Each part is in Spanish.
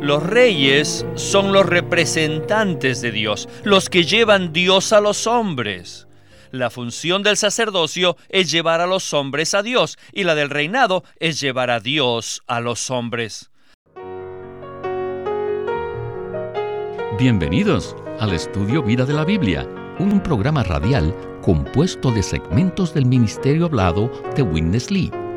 Los reyes son los representantes de Dios, los que llevan Dios a los hombres. La función del sacerdocio es llevar a los hombres a Dios y la del reinado es llevar a Dios a los hombres. Bienvenidos al estudio Vida de la Biblia, un programa radial compuesto de segmentos del ministerio hablado de Witness Lee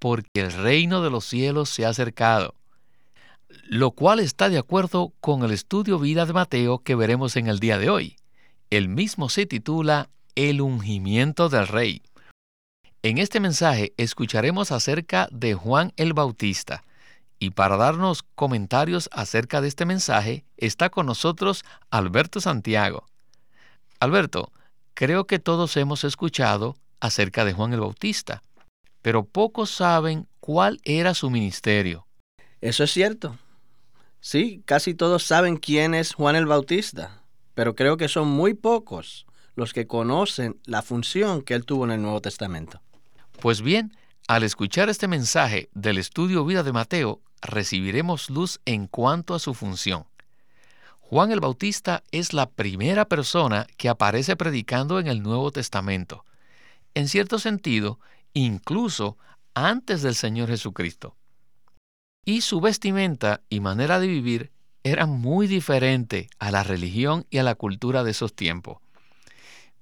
porque el reino de los cielos se ha acercado, lo cual está de acuerdo con el estudio vida de Mateo que veremos en el día de hoy. El mismo se titula El ungimiento del rey. En este mensaje escucharemos acerca de Juan el Bautista, y para darnos comentarios acerca de este mensaje está con nosotros Alberto Santiago. Alberto, creo que todos hemos escuchado acerca de Juan el Bautista pero pocos saben cuál era su ministerio. Eso es cierto. Sí, casi todos saben quién es Juan el Bautista, pero creo que son muy pocos los que conocen la función que él tuvo en el Nuevo Testamento. Pues bien, al escuchar este mensaje del estudio Vida de Mateo, recibiremos luz en cuanto a su función. Juan el Bautista es la primera persona que aparece predicando en el Nuevo Testamento. En cierto sentido, incluso antes del Señor Jesucristo. Y su vestimenta y manera de vivir era muy diferente a la religión y a la cultura de esos tiempos.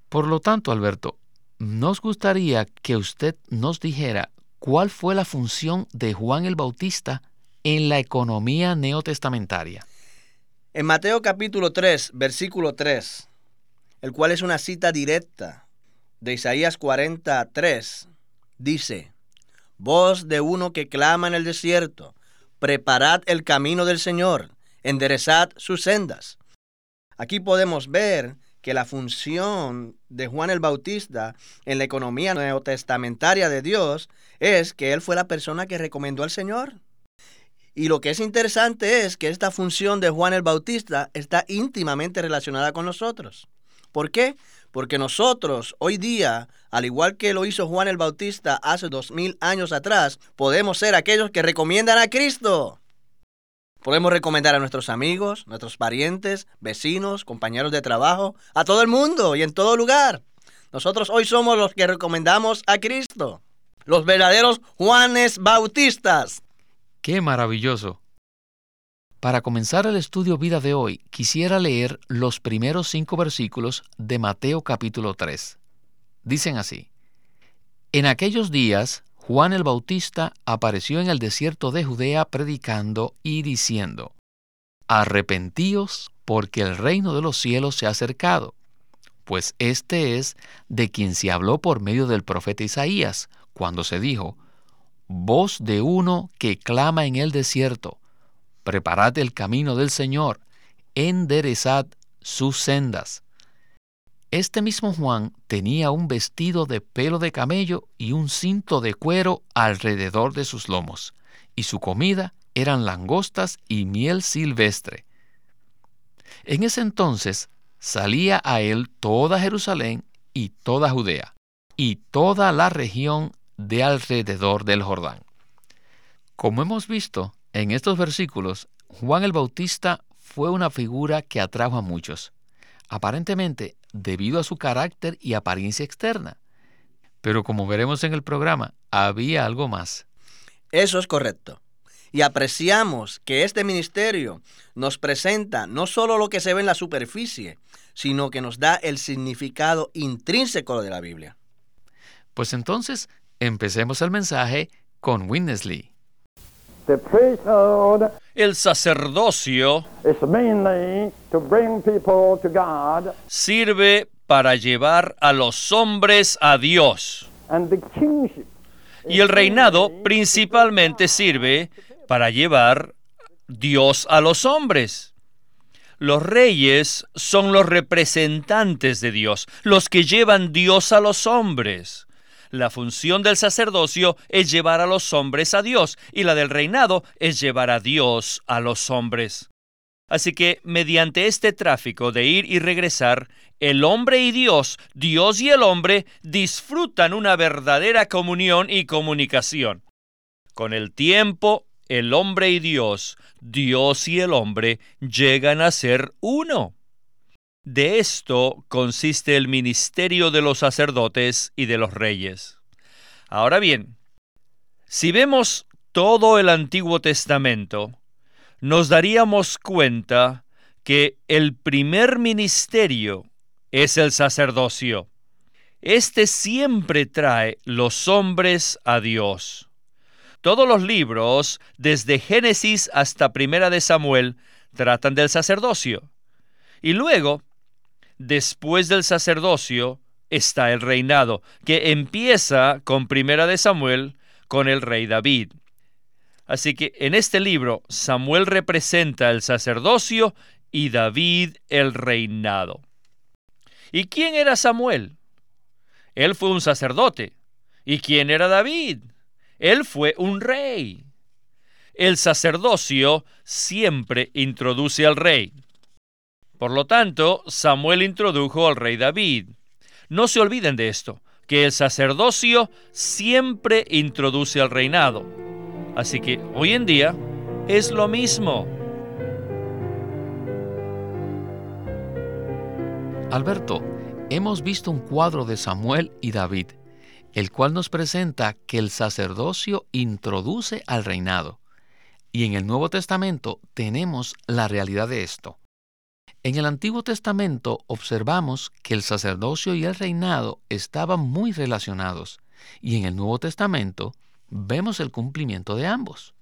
Por lo tanto, Alberto, nos gustaría que usted nos dijera cuál fue la función de Juan el Bautista en la economía neotestamentaria. En Mateo capítulo 3, versículo 3, el cual es una cita directa de Isaías 43, dice, voz de uno que clama en el desierto, preparad el camino del Señor, enderezad sus sendas. Aquí podemos ver que la función de Juan el Bautista en la economía neotestamentaria de Dios es que él fue la persona que recomendó al Señor. Y lo que es interesante es que esta función de Juan el Bautista está íntimamente relacionada con nosotros. ¿Por qué? Porque nosotros hoy día, al igual que lo hizo Juan el Bautista hace dos mil años atrás, podemos ser aquellos que recomiendan a Cristo. Podemos recomendar a nuestros amigos, nuestros parientes, vecinos, compañeros de trabajo, a todo el mundo y en todo lugar. Nosotros hoy somos los que recomendamos a Cristo. Los verdaderos Juanes Bautistas. ¡Qué maravilloso! Para comenzar el estudio vida de hoy, quisiera leer los primeros cinco versículos de Mateo capítulo 3. Dicen así, En aquellos días, Juan el Bautista apareció en el desierto de Judea predicando y diciendo, Arrepentíos porque el reino de los cielos se ha acercado, pues este es de quien se habló por medio del profeta Isaías, cuando se dijo, Voz de uno que clama en el desierto, Preparad el camino del Señor, enderezad sus sendas. Este mismo Juan tenía un vestido de pelo de camello y un cinto de cuero alrededor de sus lomos, y su comida eran langostas y miel silvestre. En ese entonces salía a él toda Jerusalén y toda Judea, y toda la región de alrededor del Jordán. Como hemos visto, en estos versículos, Juan el Bautista fue una figura que atrajo a muchos, aparentemente debido a su carácter y apariencia externa. Pero como veremos en el programa, había algo más. Eso es correcto. Y apreciamos que este ministerio nos presenta no solo lo que se ve en la superficie, sino que nos da el significado intrínseco de la Biblia. Pues entonces, empecemos el mensaje con Winnesley. El sacerdocio sirve para llevar a los hombres a Dios. Y el reinado principalmente sirve para llevar Dios a los hombres. Los reyes son los representantes de Dios, los que llevan Dios a los hombres. La función del sacerdocio es llevar a los hombres a Dios y la del reinado es llevar a Dios a los hombres. Así que mediante este tráfico de ir y regresar, el hombre y Dios, Dios y el hombre, disfrutan una verdadera comunión y comunicación. Con el tiempo, el hombre y Dios, Dios y el hombre, llegan a ser uno. De esto consiste el ministerio de los sacerdotes y de los reyes. Ahora bien, si vemos todo el Antiguo Testamento, nos daríamos cuenta que el primer ministerio es el sacerdocio. Este siempre trae los hombres a Dios. Todos los libros, desde Génesis hasta Primera de Samuel, tratan del sacerdocio. Y luego, después del sacerdocio, está el reinado, que empieza con Primera de Samuel con el rey David. Así que en este libro Samuel representa el sacerdocio y David el reinado. ¿Y quién era Samuel? Él fue un sacerdote. ¿Y quién era David? Él fue un rey. El sacerdocio siempre introduce al rey. Por lo tanto, Samuel introdujo al rey David. No se olviden de esto, que el sacerdocio siempre introduce al reinado. Así que hoy en día es lo mismo. Alberto, hemos visto un cuadro de Samuel y David, el cual nos presenta que el sacerdocio introduce al reinado. Y en el Nuevo Testamento tenemos la realidad de esto. En el Antiguo Testamento observamos que el sacerdocio y el reinado estaban muy relacionados, y en el Nuevo Testamento vemos el cumplimiento de ambos.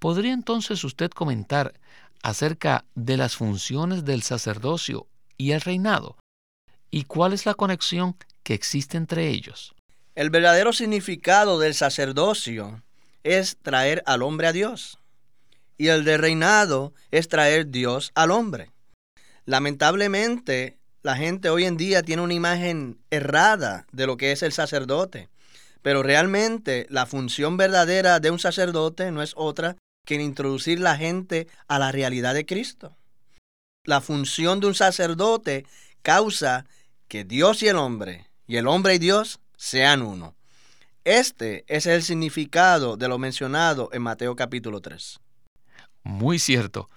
¿Podría entonces usted comentar acerca de las funciones del sacerdocio y el reinado? ¿Y cuál es la conexión que existe entre ellos? El verdadero significado del sacerdocio es traer al hombre a Dios. Y el de reinado es traer Dios al hombre. Lamentablemente, la gente hoy en día tiene una imagen errada de lo que es el sacerdote. Pero realmente la función verdadera de un sacerdote no es otra que introducir la gente a la realidad de Cristo. La función de un sacerdote causa que Dios y el hombre, y el hombre y Dios, sean uno. Este es el significado de lo mencionado en Mateo capítulo 3. Muy cierto.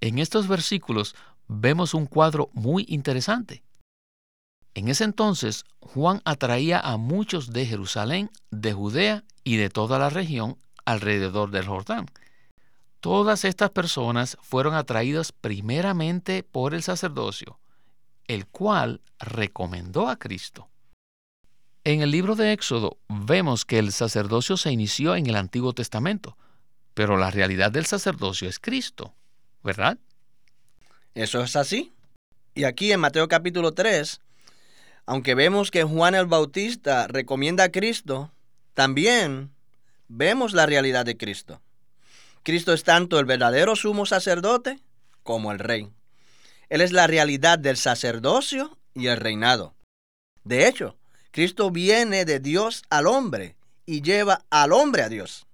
En estos versículos vemos un cuadro muy interesante. En ese entonces, Juan atraía a muchos de Jerusalén, de Judea y de toda la región alrededor del Jordán. Todas estas personas fueron atraídas primeramente por el sacerdocio, el cual recomendó a Cristo. En el libro de Éxodo vemos que el sacerdocio se inició en el Antiguo Testamento, pero la realidad del sacerdocio es Cristo, ¿verdad? Eso es así. Y aquí en Mateo capítulo 3 aunque vemos que Juan el Bautista recomienda a Cristo, también vemos la realidad de Cristo. Cristo es tanto el verdadero sumo sacerdote como el rey. Él es la realidad del sacerdocio y el reinado. De hecho, Cristo viene de Dios al hombre y lleva al hombre a Dios.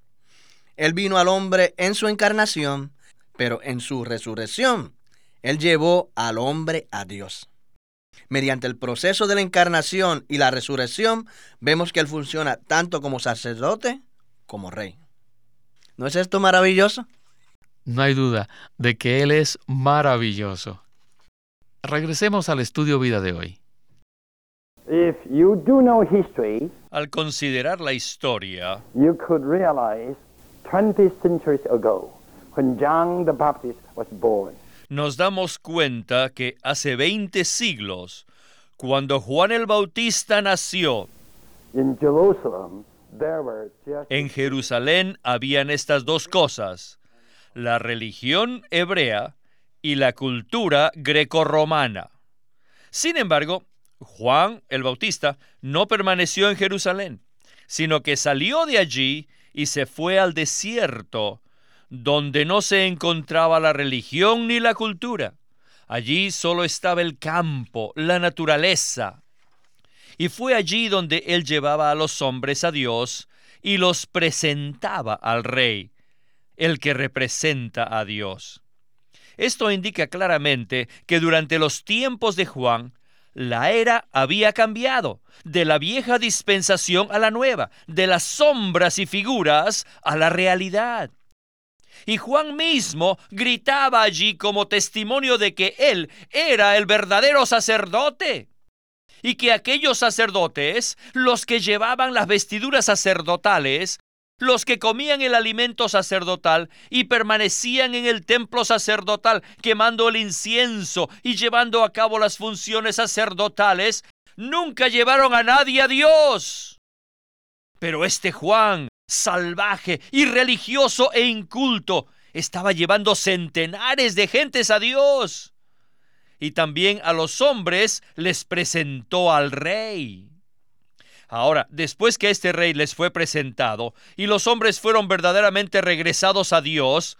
Él vino al hombre en su encarnación, pero en su resurrección, Él llevó al hombre a Dios mediante el proceso de la encarnación y la resurrección, vemos que Él funciona tanto como sacerdote como rey. ¿No es esto maravilloso? No hay duda de que Él es maravilloso. Regresemos al estudio vida de hoy. Al considerar la historia, you could realize 20 centuries ago, when John the Baptist was born, nos damos cuenta que hace 20 siglos, cuando Juan el Bautista nació, en Jerusalén habían estas dos cosas, la religión hebrea y la cultura grecorromana. Sin embargo, Juan el Bautista no permaneció en Jerusalén, sino que salió de allí y se fue al desierto, donde no se encontraba la religión ni la cultura. Allí solo estaba el campo, la naturaleza. Y fue allí donde él llevaba a los hombres a Dios y los presentaba al rey, el que representa a Dios. Esto indica claramente que durante los tiempos de Juan, la era había cambiado, de la vieja dispensación a la nueva, de las sombras y figuras a la realidad. Y Juan mismo gritaba allí como testimonio de que él era el verdadero sacerdote. Y que aquellos sacerdotes, los que llevaban las vestiduras sacerdotales, los que comían el alimento sacerdotal y permanecían en el templo sacerdotal quemando el incienso y llevando a cabo las funciones sacerdotales, nunca llevaron a nadie a Dios. Pero este Juan, salvaje, irreligioso e inculto, estaba llevando centenares de gentes a Dios. Y también a los hombres les presentó al rey. Ahora, después que este rey les fue presentado y los hombres fueron verdaderamente regresados a Dios,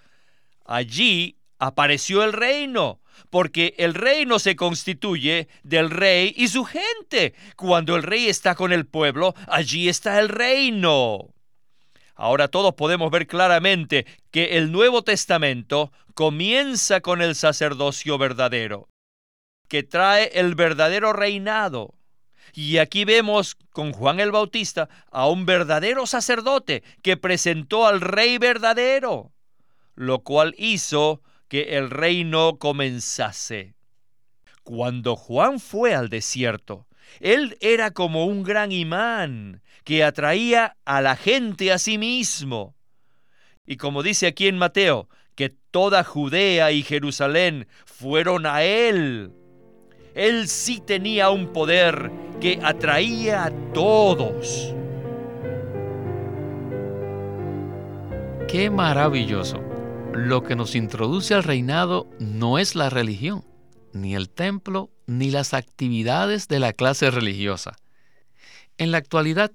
allí apareció el reino, porque el reino se constituye del rey y su gente. Cuando el rey está con el pueblo, allí está el reino. Ahora todos podemos ver claramente que el Nuevo Testamento comienza con el sacerdocio verdadero, que trae el verdadero reinado. Y aquí vemos con Juan el Bautista a un verdadero sacerdote que presentó al rey verdadero, lo cual hizo que el reino comenzase. Cuando Juan fue al desierto, él era como un gran imán que atraía a la gente a sí mismo. Y como dice aquí en Mateo, que toda Judea y Jerusalén fueron a él. Él sí tenía un poder que atraía a todos. Qué maravilloso. Lo que nos introduce al reinado no es la religión, ni el templo, ni las actividades de la clase religiosa. En la actualidad,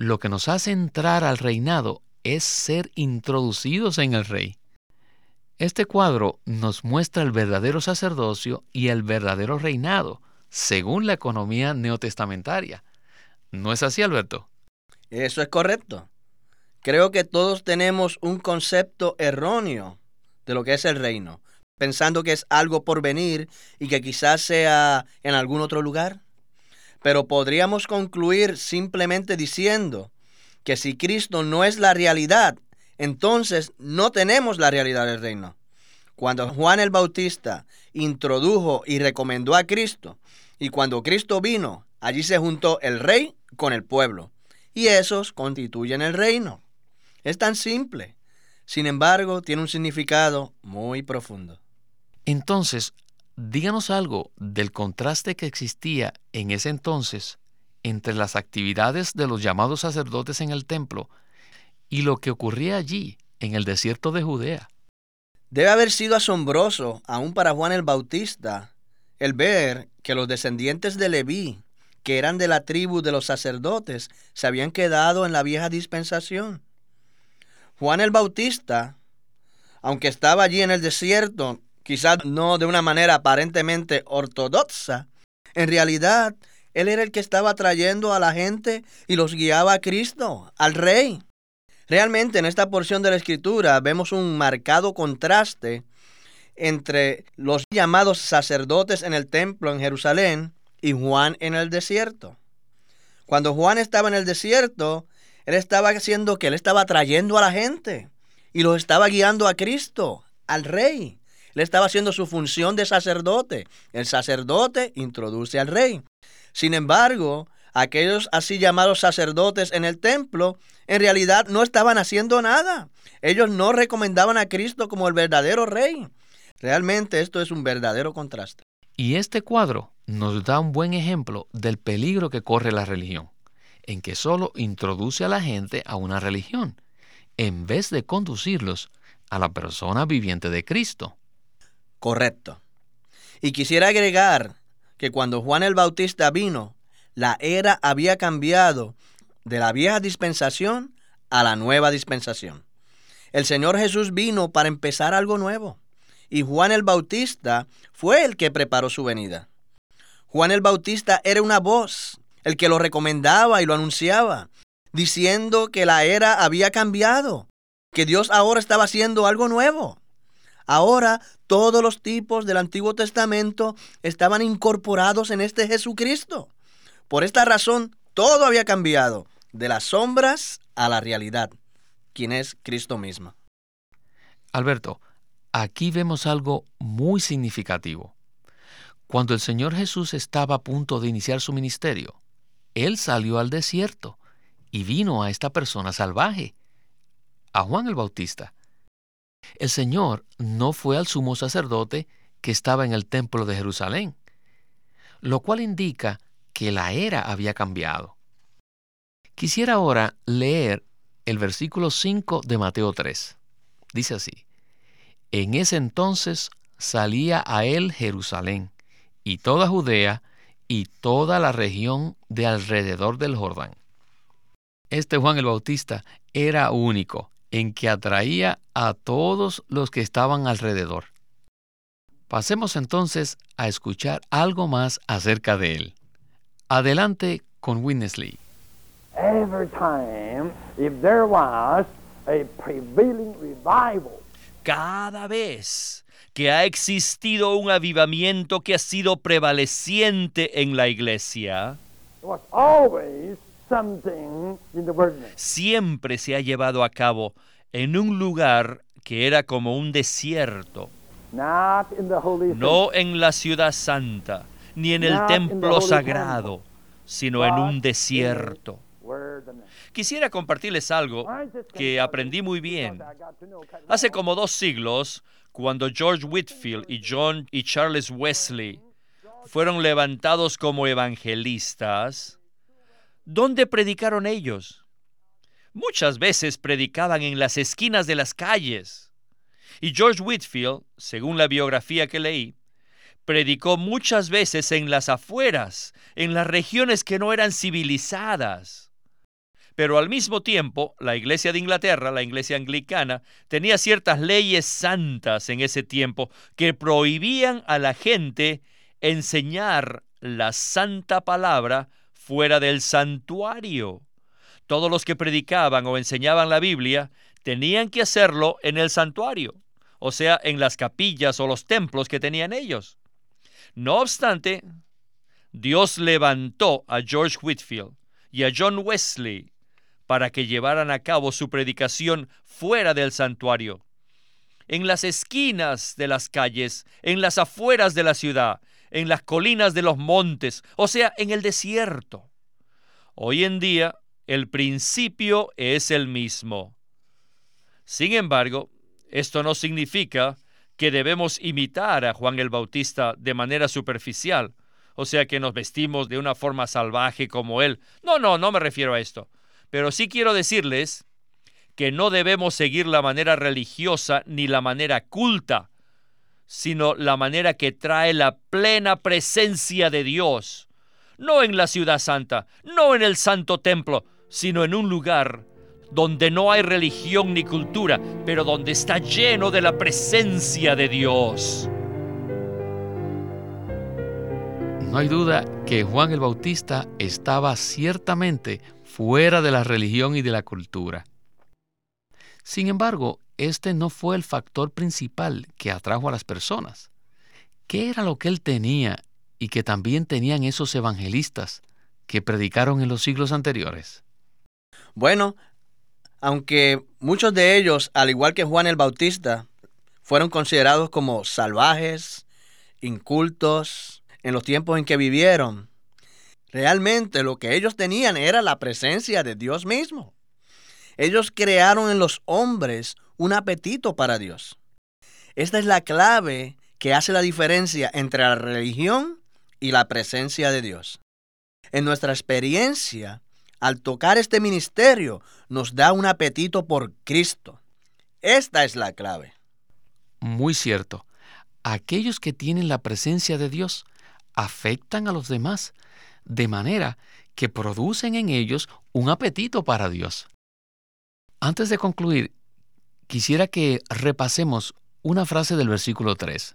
lo que nos hace entrar al reinado es ser introducidos en el rey. Este cuadro nos muestra el verdadero sacerdocio y el verdadero reinado, según la economía neotestamentaria. ¿No es así, Alberto? Eso es correcto. Creo que todos tenemos un concepto erróneo de lo que es el reino, pensando que es algo por venir y que quizás sea en algún otro lugar. Pero podríamos concluir simplemente diciendo que si Cristo no es la realidad, entonces no tenemos la realidad del reino. Cuando Juan el Bautista introdujo y recomendó a Cristo, y cuando Cristo vino, allí se juntó el rey con el pueblo, y esos constituyen el reino. Es tan simple. Sin embargo, tiene un significado muy profundo. Entonces, díganos algo del contraste que existía en ese entonces entre las actividades de los llamados sacerdotes en el templo y lo que ocurría allí, en el desierto de Judea. Debe haber sido asombroso, aún para Juan el Bautista, el ver que los descendientes de Leví, que eran de la tribu de los sacerdotes, se habían quedado en la vieja dispensación. Juan el Bautista, aunque estaba allí en el desierto, quizás no de una manera aparentemente ortodoxa, en realidad él era el que estaba trayendo a la gente y los guiaba a Cristo, al Rey. Realmente en esta porción de la Escritura vemos un marcado contraste entre los llamados sacerdotes en el templo en Jerusalén y Juan en el desierto. Cuando Juan estaba en el desierto, él estaba haciendo que él estaba trayendo a la gente y los estaba guiando a Cristo, al rey. Él estaba haciendo su función de sacerdote. El sacerdote introduce al rey. Sin embargo, aquellos así llamados sacerdotes en el templo en realidad no estaban haciendo nada. Ellos no recomendaban a Cristo como el verdadero rey. Realmente esto es un verdadero contraste. Y este cuadro nos da un buen ejemplo del peligro que corre la religión, en que solo introduce a la gente a una religión, en vez de conducirlos a la persona viviente de Cristo. Correcto. Y quisiera agregar que cuando Juan el Bautista vino, la era había cambiado de la vieja dispensación a la nueva dispensación. El Señor Jesús vino para empezar algo nuevo. Y Juan el Bautista fue el que preparó su venida. Juan el Bautista era una voz, el que lo recomendaba y lo anunciaba, diciendo que la era había cambiado, que Dios ahora estaba haciendo algo nuevo. Ahora todos los tipos del Antiguo Testamento estaban incorporados en este Jesucristo. Por esta razón, todo había cambiado, de las sombras a la realidad, quien es Cristo mismo. Alberto, aquí vemos algo muy significativo. Cuando el Señor Jesús estaba a punto de iniciar su ministerio, Él salió al desierto y vino a esta persona salvaje, a Juan el Bautista. El Señor no fue al sumo sacerdote que estaba en el templo de Jerusalén, lo cual indica que la era había cambiado. Quisiera ahora leer el versículo 5 de Mateo 3. Dice así, En ese entonces salía a él Jerusalén y toda Judea y toda la región de alrededor del Jordán. Este Juan el Bautista era único en que atraía a todos los que estaban alrededor. Pasemos entonces a escuchar algo más acerca de él. Adelante con Winnesley. Cada vez que ha existido un avivamiento que ha sido prevaleciente en la iglesia, siempre se ha llevado a cabo en un lugar que era como un desierto, no en la ciudad santa, ni en el templo sagrado, sino en un desierto. Quisiera compartirles algo que aprendí muy bien. Hace como dos siglos, cuando George Whitfield y John y Charles Wesley fueron levantados como evangelistas, ¿dónde predicaron ellos? Muchas veces predicaban en las esquinas de las calles. Y George Whitfield, según la biografía que leí, predicó muchas veces en las afueras, en las regiones que no eran civilizadas. Pero al mismo tiempo, la Iglesia de Inglaterra, la Iglesia anglicana, tenía ciertas leyes santas en ese tiempo que prohibían a la gente enseñar la santa palabra fuera del santuario. Todos los que predicaban o enseñaban la Biblia tenían que hacerlo en el santuario, o sea, en las capillas o los templos que tenían ellos. No obstante, Dios levantó a George Whitfield y a John Wesley para que llevaran a cabo su predicación fuera del santuario, en las esquinas de las calles, en las afueras de la ciudad, en las colinas de los montes, o sea, en el desierto. Hoy en día el principio es el mismo. Sin embargo, esto no significa que debemos imitar a Juan el Bautista de manera superficial, o sea que nos vestimos de una forma salvaje como él. No, no, no me refiero a esto. Pero sí quiero decirles que no debemos seguir la manera religiosa ni la manera culta sino la manera que trae la plena presencia de Dios, no en la ciudad santa, no en el santo templo, sino en un lugar donde no hay religión ni cultura, pero donde está lleno de la presencia de Dios. No hay duda que Juan el Bautista estaba ciertamente fuera de la religión y de la cultura. Sin embargo, este no fue el factor principal que atrajo a las personas. ¿Qué era lo que él tenía y que también tenían esos evangelistas que predicaron en los siglos anteriores? Bueno, aunque muchos de ellos, al igual que Juan el Bautista, fueron considerados como salvajes, incultos, en los tiempos en que vivieron, realmente lo que ellos tenían era la presencia de Dios mismo. Ellos crearon en los hombres un apetito para Dios. Esta es la clave que hace la diferencia entre la religión y la presencia de Dios. En nuestra experiencia, al tocar este ministerio, nos da un apetito por Cristo. Esta es la clave. Muy cierto. Aquellos que tienen la presencia de Dios afectan a los demás, de manera que producen en ellos un apetito para Dios. Antes de concluir, quisiera que repasemos una frase del versículo 3,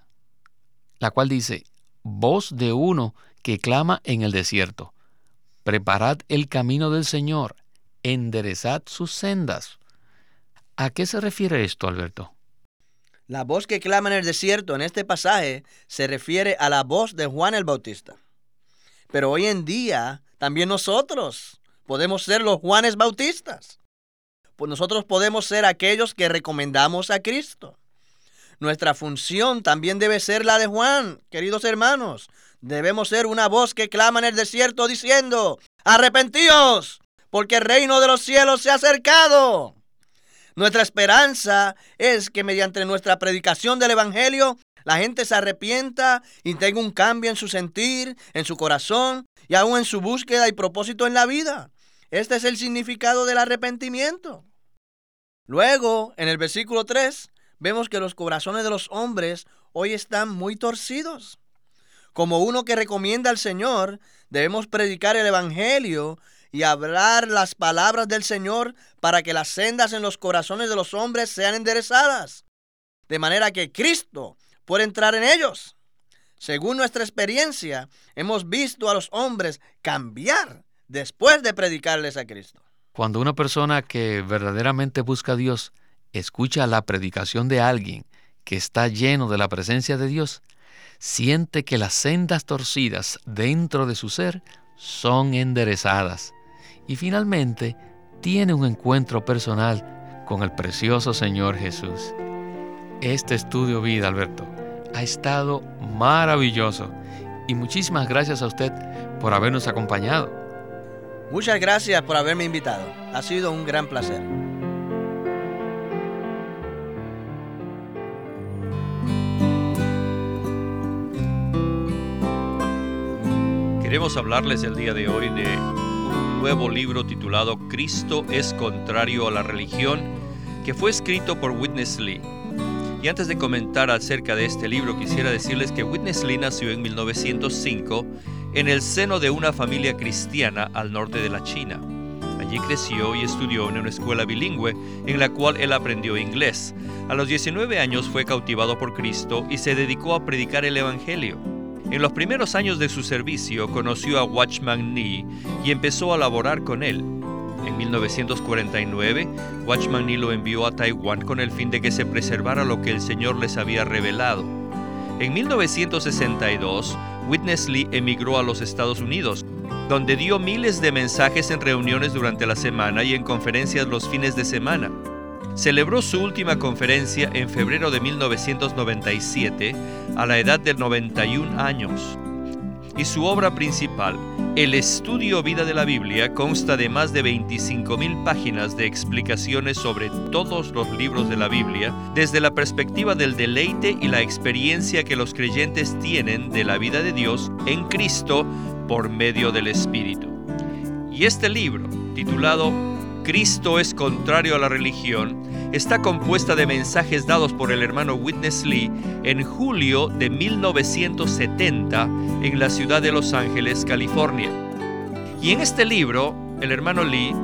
la cual dice, voz de uno que clama en el desierto, preparad el camino del Señor, enderezad sus sendas. ¿A qué se refiere esto, Alberto? La voz que clama en el desierto en este pasaje se refiere a la voz de Juan el Bautista. Pero hoy en día también nosotros podemos ser los Juanes Bautistas. Pues nosotros podemos ser aquellos que recomendamos a Cristo. Nuestra función también debe ser la de Juan, queridos hermanos. Debemos ser una voz que clama en el desierto diciendo, arrepentíos, porque el reino de los cielos se ha acercado. Nuestra esperanza es que mediante nuestra predicación del Evangelio, la gente se arrepienta y tenga un cambio en su sentir, en su corazón y aún en su búsqueda y propósito en la vida. Este es el significado del arrepentimiento. Luego, en el versículo 3, vemos que los corazones de los hombres hoy están muy torcidos. Como uno que recomienda al Señor, debemos predicar el Evangelio y hablar las palabras del Señor para que las sendas en los corazones de los hombres sean enderezadas, de manera que Cristo pueda entrar en ellos. Según nuestra experiencia, hemos visto a los hombres cambiar después de predicarles a Cristo. Cuando una persona que verdaderamente busca a Dios escucha la predicación de alguien que está lleno de la presencia de Dios, siente que las sendas torcidas dentro de su ser son enderezadas y finalmente tiene un encuentro personal con el precioso Señor Jesús. Este estudio vida, Alberto, ha estado maravilloso y muchísimas gracias a usted por habernos acompañado. Muchas gracias por haberme invitado. Ha sido un gran placer. Queremos hablarles el día de hoy de nuevo libro titulado Cristo es contrario a la religión, que fue escrito por Witness Lee. Y antes de comentar acerca de este libro, quisiera decirles que Witness Lee nació en 1905 en el seno de una familia cristiana al norte de la China. Allí creció y estudió en una escuela bilingüe en la cual él aprendió inglés. A los 19 años fue cautivado por Cristo y se dedicó a predicar el Evangelio. En los primeros años de su servicio conoció a Watchman Nee y empezó a laborar con él. En 1949, Watchman Nee lo envió a Taiwán con el fin de que se preservara lo que el Señor les había revelado. En 1962, Witness Lee emigró a los Estados Unidos, donde dio miles de mensajes en reuniones durante la semana y en conferencias los fines de semana celebró su última conferencia en febrero de 1997 a la edad de 91 años. Y su obra principal, el estudio vida de la Biblia, consta de más de 25.000 páginas de explicaciones sobre todos los libros de la Biblia, desde la perspectiva del deleite y la experiencia que los creyentes tienen de la vida de Dios en Cristo por medio del Espíritu. Y este libro, titulado Cristo es contrario a la religión, está compuesta de mensajes dados por el hermano Witness Lee en julio de 1970 en la ciudad de Los Ángeles, California. Y en este libro, el hermano Lee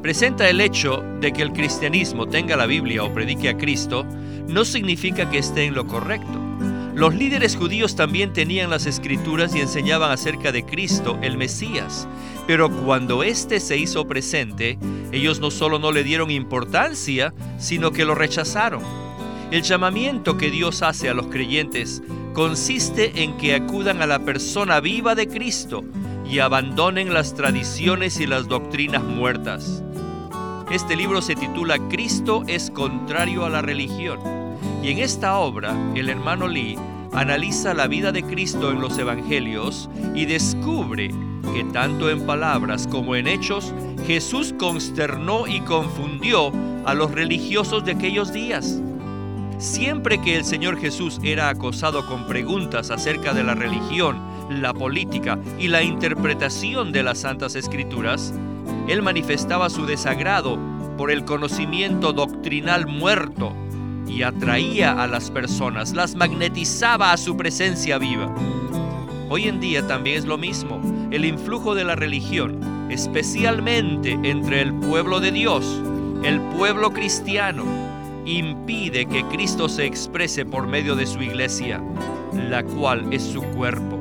presenta el hecho de que el cristianismo tenga la Biblia o predique a Cristo no significa que esté en lo correcto. Los líderes judíos también tenían las escrituras y enseñaban acerca de Cristo, el Mesías, pero cuando éste se hizo presente, ellos no solo no le dieron importancia, sino que lo rechazaron. El llamamiento que Dios hace a los creyentes consiste en que acudan a la persona viva de Cristo y abandonen las tradiciones y las doctrinas muertas. Este libro se titula Cristo es contrario a la religión y en esta obra el hermano Lee analiza la vida de Cristo en los evangelios y descubre que tanto en palabras como en hechos Jesús consternó y confundió a los religiosos de aquellos días. Siempre que el Señor Jesús era acosado con preguntas acerca de la religión, la política y la interpretación de las Santas Escrituras, Él manifestaba su desagrado por el conocimiento doctrinal muerto y atraía a las personas, las magnetizaba a su presencia viva. Hoy en día también es lo mismo. El influjo de la religión, especialmente entre el pueblo de Dios, el pueblo cristiano, impide que Cristo se exprese por medio de su iglesia, la cual es su cuerpo.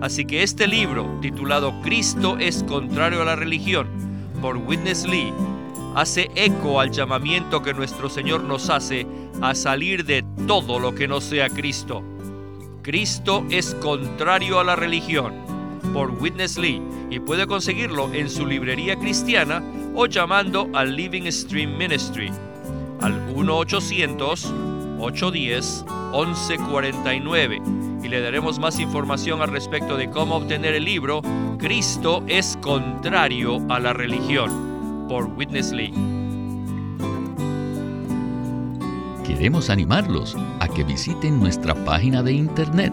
Así que este libro, titulado Cristo es contrario a la religión, por Witness Lee, hace eco al llamamiento que nuestro Señor nos hace a salir de todo lo que no sea Cristo. Cristo es contrario a la religión, por Witness Lee, y puede conseguirlo en su librería cristiana o llamando al Living Stream Ministry al 1-800-810-1149 y le daremos más información al respecto de cómo obtener el libro Cristo es contrario a la religión por Witness Lee. Queremos animarlos a que visiten nuestra página de internet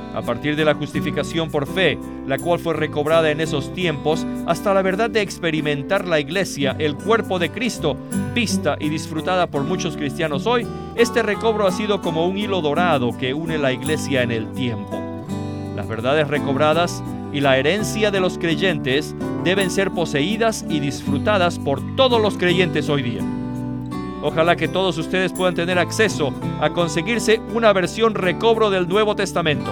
A partir de la justificación por fe, la cual fue recobrada en esos tiempos, hasta la verdad de experimentar la iglesia, el cuerpo de Cristo, vista y disfrutada por muchos cristianos hoy, este recobro ha sido como un hilo dorado que une la iglesia en el tiempo. Las verdades recobradas y la herencia de los creyentes deben ser poseídas y disfrutadas por todos los creyentes hoy día. Ojalá que todos ustedes puedan tener acceso a conseguirse una versión recobro del Nuevo Testamento.